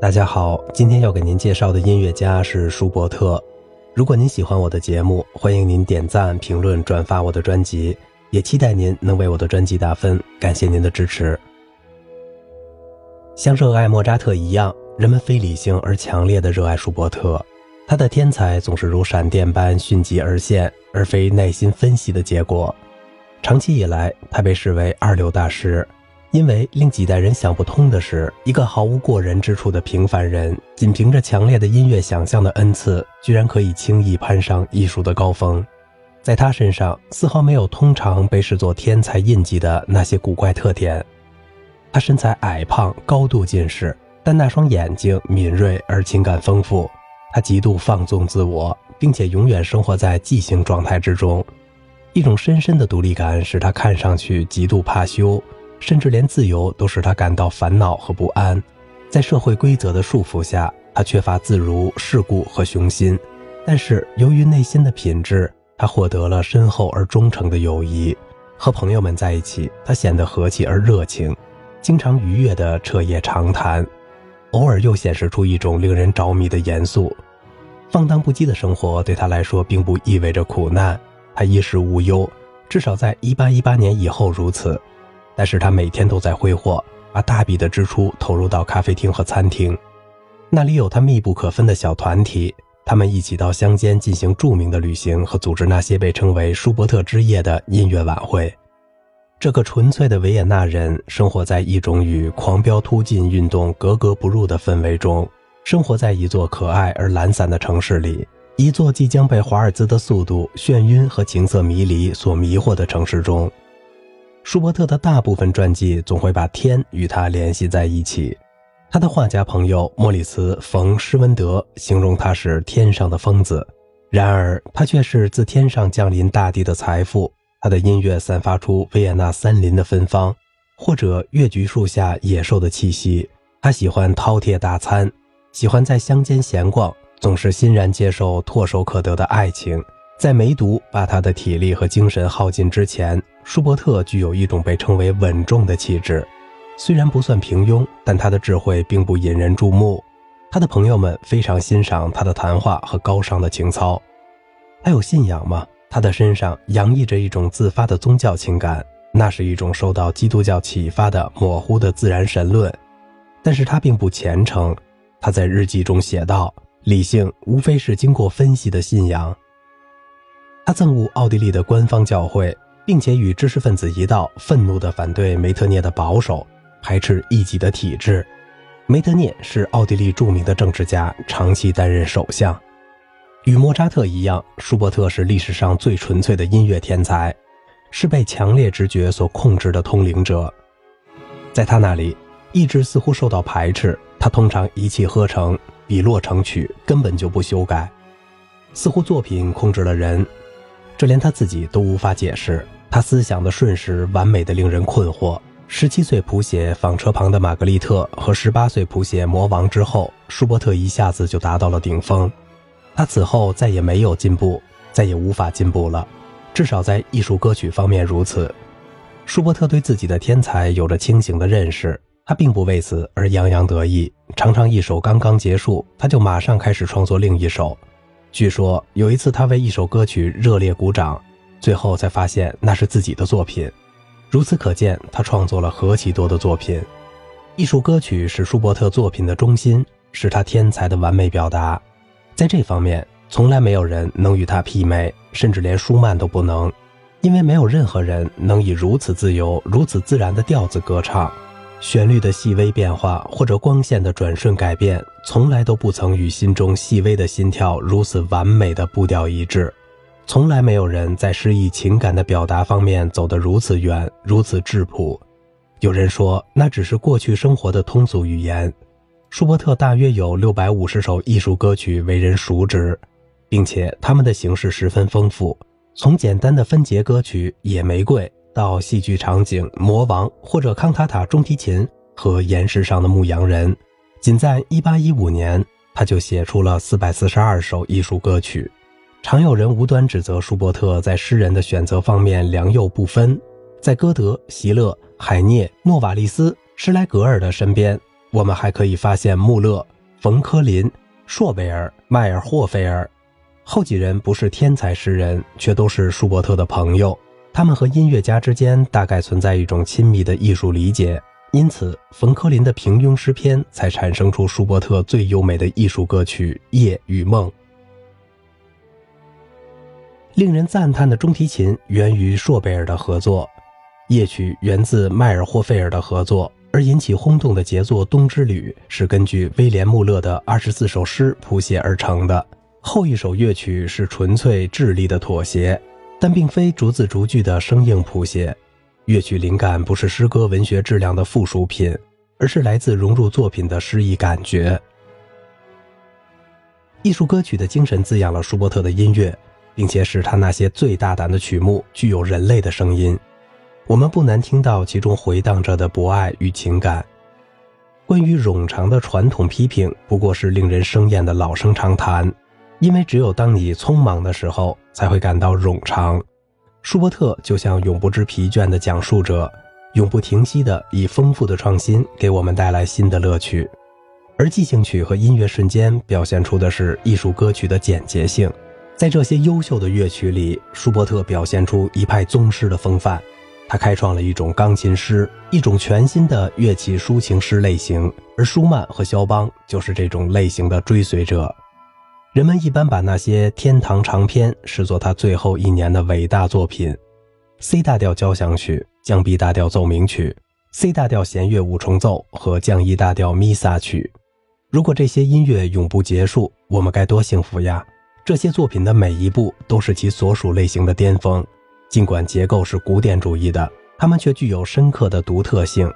大家好，今天要给您介绍的音乐家是舒伯特。如果您喜欢我的节目，欢迎您点赞、评论、转发我的专辑，也期待您能为我的专辑打分，感谢您的支持。像热爱莫扎特一样，人们非理性而强烈的热爱舒伯特。他的天才总是如闪电般迅疾而现，而非耐心分析的结果。长期以来，他被视为二流大师。因为令几代人想不通的是，一个毫无过人之处的平凡人，仅凭着强烈的音乐想象的恩赐，居然可以轻易攀上艺术的高峰。在他身上，丝毫没有通常被视作天才印记的那些古怪特点。他身材矮胖，高度近视，但那双眼睛敏锐而情感丰富。他极度放纵自我，并且永远生活在即兴状态之中。一种深深的独立感使他看上去极度怕羞。甚至连自由都使他感到烦恼和不安，在社会规则的束缚下，他缺乏自如、世故和雄心。但是由于内心的品质，他获得了深厚而忠诚的友谊。和朋友们在一起，他显得和气而热情，经常愉悦地彻夜长谈，偶尔又显示出一种令人着迷的严肃。放荡不羁的生活对他来说并不意味着苦难，他衣食无忧，至少在1818年以后如此。但是他每天都在挥霍，把大笔的支出投入到咖啡厅和餐厅，那里有他密不可分的小团体，他们一起到乡间进行著名的旅行和组织那些被称为舒伯特之夜的音乐晚会。这个纯粹的维也纳人生活在一种与狂飙突进运动格格不入的氛围中，生活在一座可爱而懒散的城市里，一座即将被华尔兹的速度、眩晕和情色迷离所迷惑的城市中。舒伯特的大部分传记总会把天与他联系在一起。他的画家朋友莫里茨·冯·施温德形容他是天上的疯子，然而他却是自天上降临大地的财富。他的音乐散发出维也纳森林的芬芳，或者月菊树下野兽的气息。他喜欢饕餮大餐，喜欢在乡间闲逛，总是欣然接受唾手可得的爱情。在梅毒把他的体力和精神耗尽之前，舒伯特具有一种被称为稳重的气质。虽然不算平庸，但他的智慧并不引人注目。他的朋友们非常欣赏他的谈话和高尚的情操。他有信仰吗？他的身上洋溢着一种自发的宗教情感，那是一种受到基督教启发的模糊的自然神论。但是他并不虔诚。他在日记中写道：“理性无非是经过分析的信仰。”他憎恶奥地利的官方教会，并且与知识分子一道愤怒地反对梅特涅的保守，排斥异己的体制。梅特涅是奥地利著名的政治家，长期担任首相。与莫扎特一样，舒伯特是历史上最纯粹的音乐天才，是被强烈直觉所控制的通灵者。在他那里，意志似乎受到排斥，他通常一气呵成，笔落成曲，根本就不修改，似乎作品控制了人。这连他自己都无法解释，他思想的瞬时完美的令人困惑。十七岁谱写《纺车旁的玛格丽特》和十八岁谱写《魔王》之后，舒伯特一下子就达到了顶峰。他此后再也没有进步，再也无法进步了，至少在艺术歌曲方面如此。舒伯特对自己的天才有着清醒的认识，他并不为此而洋洋得意，常常一首刚刚结束，他就马上开始创作另一首。据说有一次，他为一首歌曲热烈鼓掌，最后才发现那是自己的作品。如此可见，他创作了何其多的作品。艺术歌曲是舒伯特作品的中心，是他天才的完美表达。在这方面，从来没有人能与他媲美，甚至连舒曼都不能，因为没有任何人能以如此自由、如此自然的调子歌唱。旋律的细微变化，或者光线的转瞬改变，从来都不曾与心中细微的心跳如此完美的步调一致。从来没有人在诗意情感的表达方面走得如此远，如此质朴。有人说，那只是过去生活的通俗语言。舒伯特大约有六百五十首艺术歌曲为人熟知，并且他们的形式十分丰富，从简单的分节歌曲《野玫瑰》。到戏剧场景《魔王》或者康塔塔中提琴和岩石上的牧羊人，仅在1815年，他就写出了442首艺术歌曲。常有人无端指责舒伯特在诗人的选择方面良莠不分，在歌德、席勒、海涅、诺瓦利斯、施莱格尔的身边，我们还可以发现穆勒、冯科林、硕贝尔、迈尔霍菲尔，后几人不是天才诗人，却都是舒伯特的朋友。他们和音乐家之间大概存在一种亲密的艺术理解，因此冯科林的平庸诗篇才产生出舒伯特最优美的艺术歌曲《夜与梦》。令人赞叹的中提琴源于朔贝尔的合作，夜曲源自迈尔霍费尔的合作，而引起轰动的杰作《冬之旅》是根据威廉穆勒的二十四首诗谱写而成的。后一首乐曲是纯粹智力的妥协，但并非逐字逐句的生硬谱写。乐曲灵感不是诗歌文学质量的附属品，而是来自融入作品的诗意感觉。艺术歌曲的精神滋养了舒伯特的音乐。并且使他那些最大胆的曲目具有人类的声音，我们不难听到其中回荡着的博爱与情感。关于冗长的传统批评，不过是令人生厌的老生常谈，因为只有当你匆忙的时候，才会感到冗长。舒伯特就像永不知疲倦的讲述者，永不停息地以丰富的创新给我们带来新的乐趣，而即兴曲和音乐瞬间表现出的是艺术歌曲的简洁性。在这些优秀的乐曲里，舒伯特表现出一派宗师的风范。他开创了一种钢琴诗，一种全新的乐器抒情诗类型，而舒曼和肖邦就是这种类型的追随者。人们一般把那些天堂长篇视作他最后一年的伟大作品：C 大调交响曲、降 B 大调奏鸣曲、C 大调弦乐五重奏和降 E 大调弥撒曲。如果这些音乐永不结束，我们该多幸福呀！这些作品的每一部都是其所属类型的巅峰，尽管结构是古典主义的，它们却具有深刻的独特性。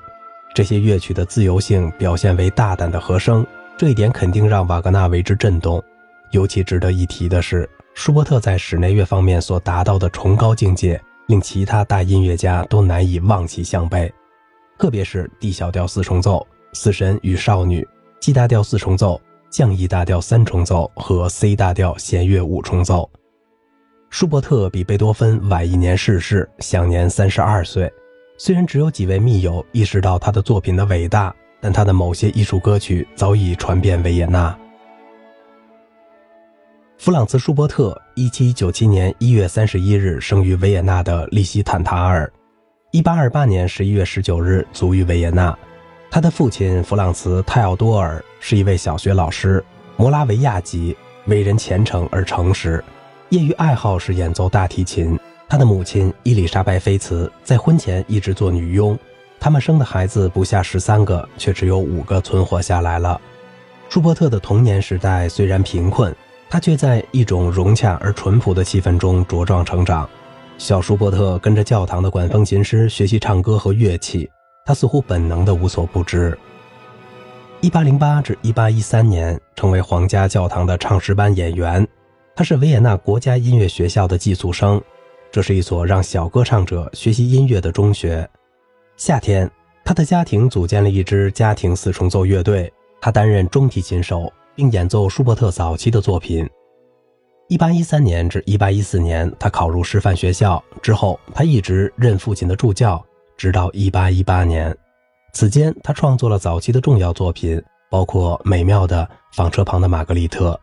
这些乐曲的自由性表现为大胆的和声，这一点肯定让瓦格纳为之震动。尤其值得一提的是，舒伯特在室内乐方面所达到的崇高境界，令其他大音乐家都难以望其项背。特别是 D 小调四重奏《死神与少女》，G 大调四重奏。降 E 大调三重奏和 C 大调弦乐五重奏。舒伯特比贝多芬晚一年逝世，享年三十二岁。虽然只有几位密友意识到他的作品的伟大，但他的某些艺术歌曲早已传遍维也纳。弗朗茨·舒伯特，一七九七年一月三十一日生于维也纳的利希坦塔尔，一八二八年十一月十九日卒于维也纳。他的父亲弗朗茨·泰奥多尔是一位小学老师，摩拉维亚籍，为人虔诚而诚实，业余爱好是演奏大提琴。他的母亲伊丽莎白·菲茨在婚前一直做女佣，他们生的孩子不下十三个，却只有五个存活下来了。舒伯特的童年时代虽然贫困，他却在一种融洽而淳朴的气氛中茁壮成长。小舒伯特跟着教堂的管风琴师学习唱歌和乐器。他似乎本能的无所不知。一八零八至一八一三年，成为皇家教堂的唱诗班演员。他是维也纳国家音乐学校的寄宿生，这是一所让小歌唱者学习音乐的中学。夏天，他的家庭组建了一支家庭四重奏乐队，他担任中提琴手，并演奏舒伯特早期的作品。一八一三年至一八一四年，他考入师范学校之后，他一直任父亲的助教。直到1818年，此间他创作了早期的重要作品，包括美妙的《纺车旁的玛格丽特》。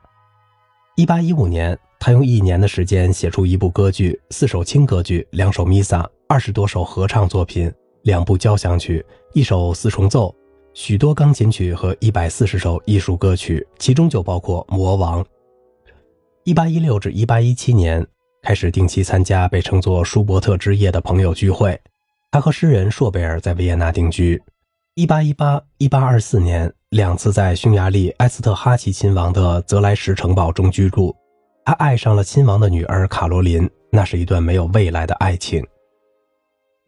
1815年，他用一年的时间写出一部歌剧、四首轻歌剧、两首弥撒、二十多首合唱作品、两部交响曲、一首四重奏、许多钢琴曲和一百四十首艺术歌曲，其中就包括《魔王》。1816至1817年，开始定期参加被称作“舒伯特之夜”的朋友聚会。他和诗人硕贝尔在维也纳定居。1818、1824年，两次在匈牙利埃斯特哈奇亲王的泽莱什城堡中居住。他爱上了亲王的女儿卡罗琳，那是一段没有未来的爱情。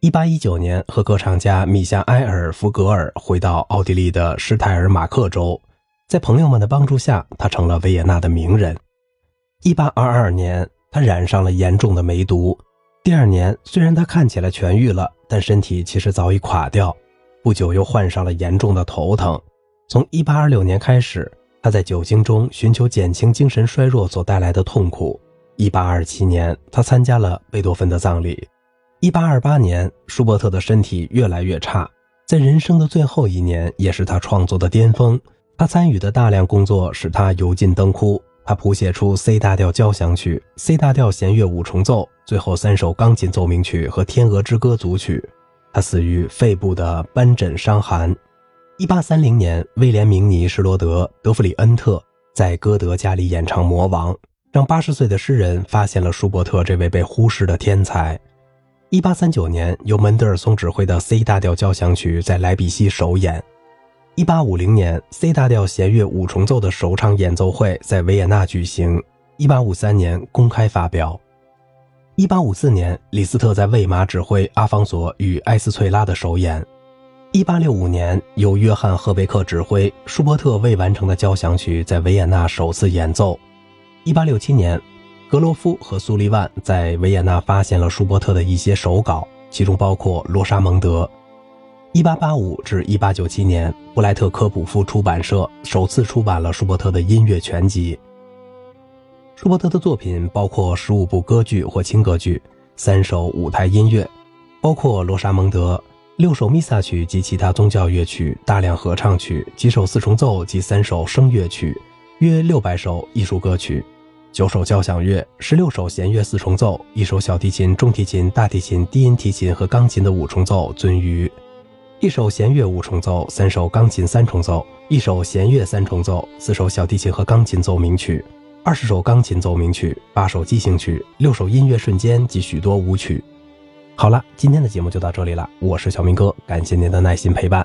1819年，和歌唱家米夏埃尔·福格尔回到奥地利的施泰尔马克州，在朋友们的帮助下，他成了维也纳的名人。1822年，他染上了严重的梅毒。第二年，虽然他看起来痊愈了，但身体其实早已垮掉。不久又患上了严重的头疼。从1826年开始，他在酒精中寻求减轻精神衰弱所带来的痛苦。1827年，他参加了贝多芬的葬礼。1828年，舒伯特的身体越来越差，在人生的最后一年，也是他创作的巅峰。他参与的大量工作使他油尽灯枯。他谱写出 C 大调交响曲、C 大调弦乐五重奏，最后三首钢琴奏鸣曲和《天鹅之歌》组曲。他死于肺部的斑疹伤寒。一八三零年，威廉·明尼·施罗德·德弗里恩特在歌德家里演唱《魔王》，让八十岁的诗人发现了舒伯特这位被忽视的天才。一八三九年，由门德尔松指挥的 C 大调交响曲在莱比锡首演。一八五零年，C 大调弦乐五重奏的首场演奏会在维也纳举行。一八五三年公开发表。一八五四年，李斯特在魏玛指挥阿方索与埃斯翠拉的首演。一八六五年，由约翰赫贝克指挥舒伯特未完成的交响曲在维也纳首次演奏。一八六七年，格罗夫和苏利万在维也纳发现了舒伯特的一些手稿，其中包括《罗莎蒙德》。一八八五至一八九七年，布莱特科普夫出版社首次出版了舒伯特的音乐全集。舒伯特的作品包括十五部歌剧或轻歌剧，三首舞台音乐，包括《罗莎蒙德》，六首弥撒曲及其他宗教乐曲，大量合唱曲，几首四重奏及三首声乐曲，约六百首艺术歌曲，九首交响乐，十六首弦乐四重奏，一首小提琴、中提琴、大提琴、低音提琴和钢琴的五重奏，尊于。一首弦乐五重奏，三首钢琴三重奏，一首弦乐三重奏，四首小提琴和钢琴奏鸣曲，二十首钢琴奏鸣曲，八首即兴曲，六首音乐瞬间及许多舞曲。好了，今天的节目就到这里了，我是小明哥，感谢您的耐心陪伴。